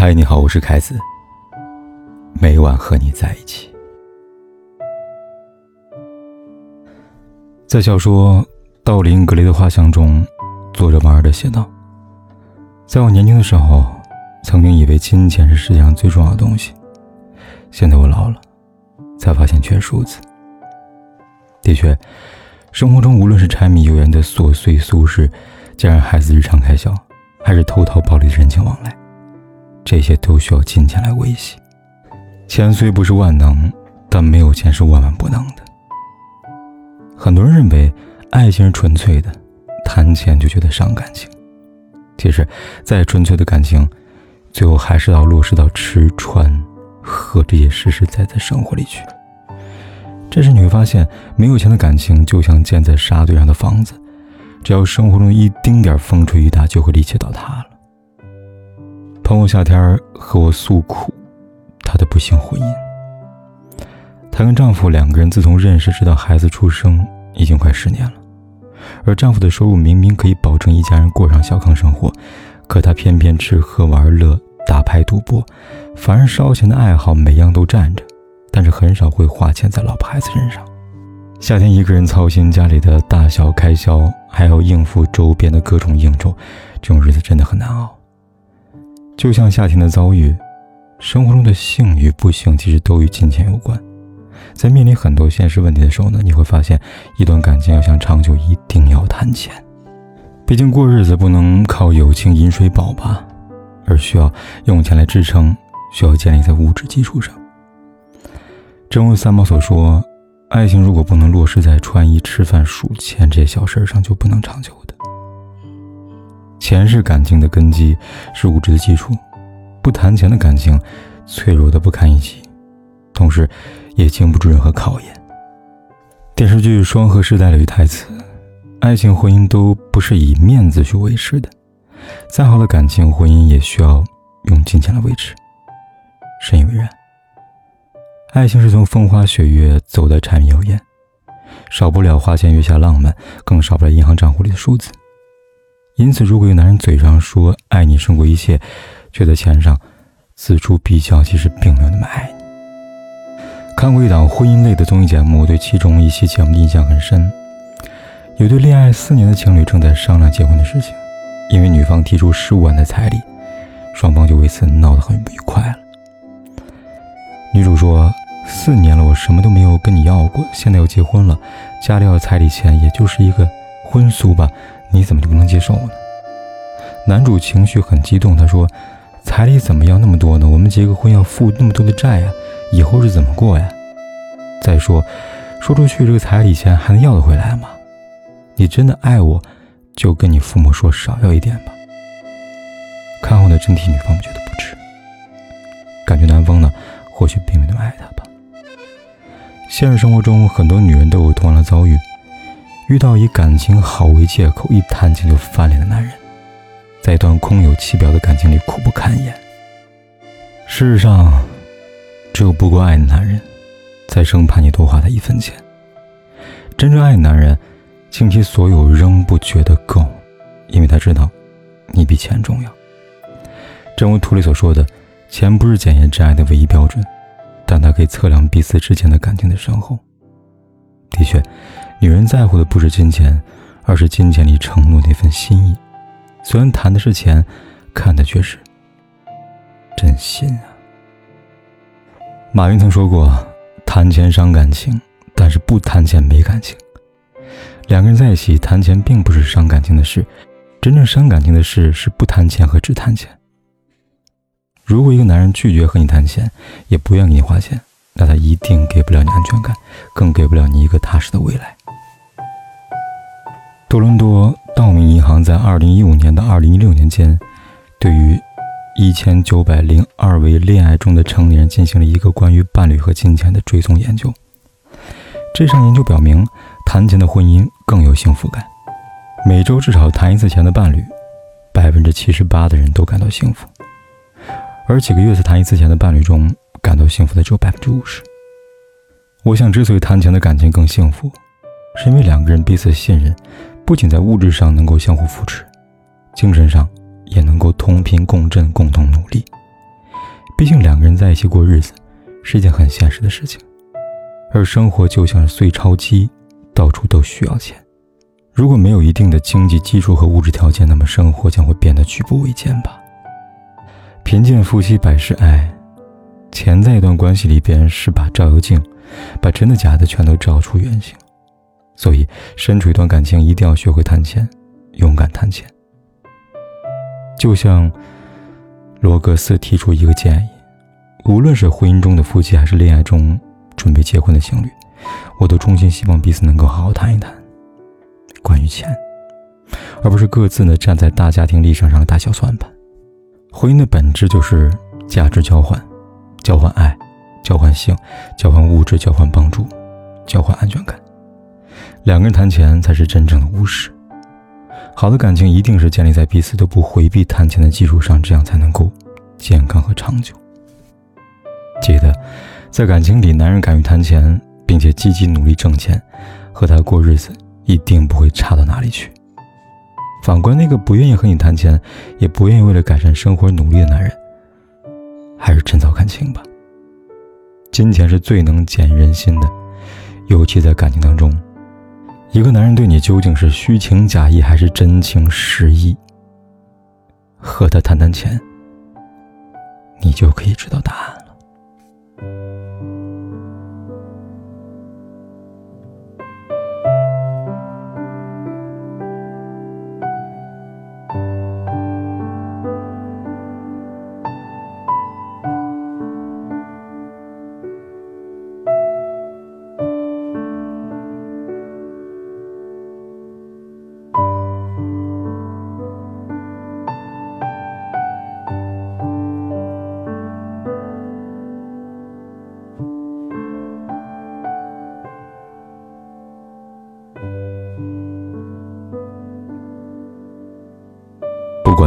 嗨，你好，我是凯子。每晚和你在一起。在小说《道林格雷的画像》中，作者马尔的写道：“在我年轻的时候，曾经以为金钱是世界上最重要的东西。现在我老了，才发现却是如此。的确，生活中无论是柴米油盐的琐碎俗事，加上孩子日常开销，还是偷桃报李的人情往来。”这些都需要金钱来维系。钱虽不是万能，但没有钱是万万不能的。很多人认为爱情是纯粹的，谈钱就觉得伤感情。其实，再纯粹的感情，最后还是要落实到吃穿喝这些实实在在生活里去。这时你会发现，没有钱的感情就像建在沙堆上的房子，只要生活中一丁点风吹雨打，就会立即倒塌了。朋友夏天和我诉苦，她的不幸婚姻。她跟丈夫两个人自从认识直到孩子出生，已经快十年了。而丈夫的收入明明可以保证一家人过上小康生活，可他偏偏吃喝玩乐、打牌赌博，凡是烧钱的爱好每样都占着，但是很少会花钱在老婆孩子身上。夏天一个人操心家里的大小开销，还要应付周边的各种应酬，这种日子真的很难熬。就像夏天的遭遇，生活中的幸与不幸其实都与金钱有关。在面临很多现实问题的时候呢，你会发现，一段感情要想长久，一定要谈钱。毕竟过日子不能靠友情饮水饱吧，而需要用钱来支撑，需要建立在物质基础上。正如三毛所说，爱情如果不能落实在穿衣、吃饭、数钱这些小事上，就不能长久。钱是感情的根基，是物质的基础。不谈钱的感情，脆弱的不堪一击，同时也经不住任何考验。电视剧《双核时代》里的台词：“爱情婚姻都不是以面子去维持的，再好的感情婚姻也需要用金钱来维持。”深以为然。爱情是从风花雪月走到柴米油盐，少不了花前月下浪漫，更少不了银行账户里的数字。因此，如果有男人嘴上说爱你胜过一切，却在钱上锱铢必较，其实并没有那么爱你。看过一档婚姻类的综艺节目，对其中一期节目印象很深。有对恋爱四年的情侣正在商量结婚的事情，因为女方提出十五万的彩礼，双方就为此闹得很不愉快了。女主说：“四年了，我什么都没有跟你要过，现在要结婚了，家里要彩礼钱，也就是一个婚俗吧。”你怎么就不能接受呢？男主情绪很激动，他说：“彩礼怎么要那么多呢？我们结个婚要付那么多的债呀，以后是怎么过呀？再说，说出去这个彩礼钱还能要得回来吗？你真的爱我，就跟你父母说少要一点吧。”看后的真替女方觉得不值，感觉男方呢，或许并没那么爱她吧。现实生活中，很多女人都有同样的遭遇。遇到以感情好为借口，一谈钱就翻脸的男人，在一段空有其表的感情里苦不堪言。事实上，只有不够爱的男人，才生怕你多花他一分钱。真正爱的男人，倾其所有仍不觉得够，因为他知道，你比钱重要。正如图里所说的，钱不是检验真爱的唯一标准，但它可以测量彼此之间的感情的深厚。的确。女人在乎的不是金钱，而是金钱里承诺那份心意。虽然谈的是钱，看的却是真心啊。马云曾说过：“谈钱伤感情，但是不谈钱没感情。”两个人在一起谈钱，并不是伤感情的事，真正伤感情的事是不谈钱和只谈钱。如果一个男人拒绝和你谈钱，也不愿给你花钱，那他一定给不了你安全感，更给不了你一个踏实的未来。多伦多道明银行在二零一五年到二零一六年间，对于一千九百零二位恋爱中的成年人进行了一个关于伴侣和金钱的追踪研究。这项研究表明，谈钱的婚姻更有幸福感。每周至少谈一次钱的伴侣，百分之七十八的人都感到幸福；而几个月才谈一次钱的伴侣中，感到幸福的只有百分之五十。我想，之所以谈钱的感情更幸福，是因为两个人彼此信任。不仅在物质上能够相互扶持，精神上也能够同频共振，共同努力。毕竟两个人在一起过日子是一件很现实的事情，而生活就像是碎钞机，到处都需要钱。如果没有一定的经济基础和物质条件，那么生活将会变得举步维艰吧。贫贱夫妻百事哀，钱在一段关系里边是把照妖镜，把真的假的全都照出原形。所以，身处一段感情，一定要学会谈钱，勇敢谈钱。就像罗格斯提出一个建议：无论是婚姻中的夫妻，还是恋爱中准备结婚的情侣，我都衷心希望彼此能够好好谈一谈。关于钱，而不是各自呢站在大家庭立场上打小算盘。婚姻的本质就是价值交换，交换爱，交换性，交换物质，交换帮助，交换安全感。两个人谈钱才是真正的务实。好的感情一定是建立在彼此都不回避谈钱的基础上，这样才能够健康和长久。记得，在感情里，男人敢于谈钱，并且积极努力挣钱，和他过日子。一定不会差到哪里去。反观那个不愿意和你谈钱，也不愿意为了改善生活努力的男人，还是趁早看清吧。金钱是最能检验人心的，尤其在感情当中，一个男人对你究竟是虚情假意还是真情实意，和他谈谈钱，你就可以知道答案。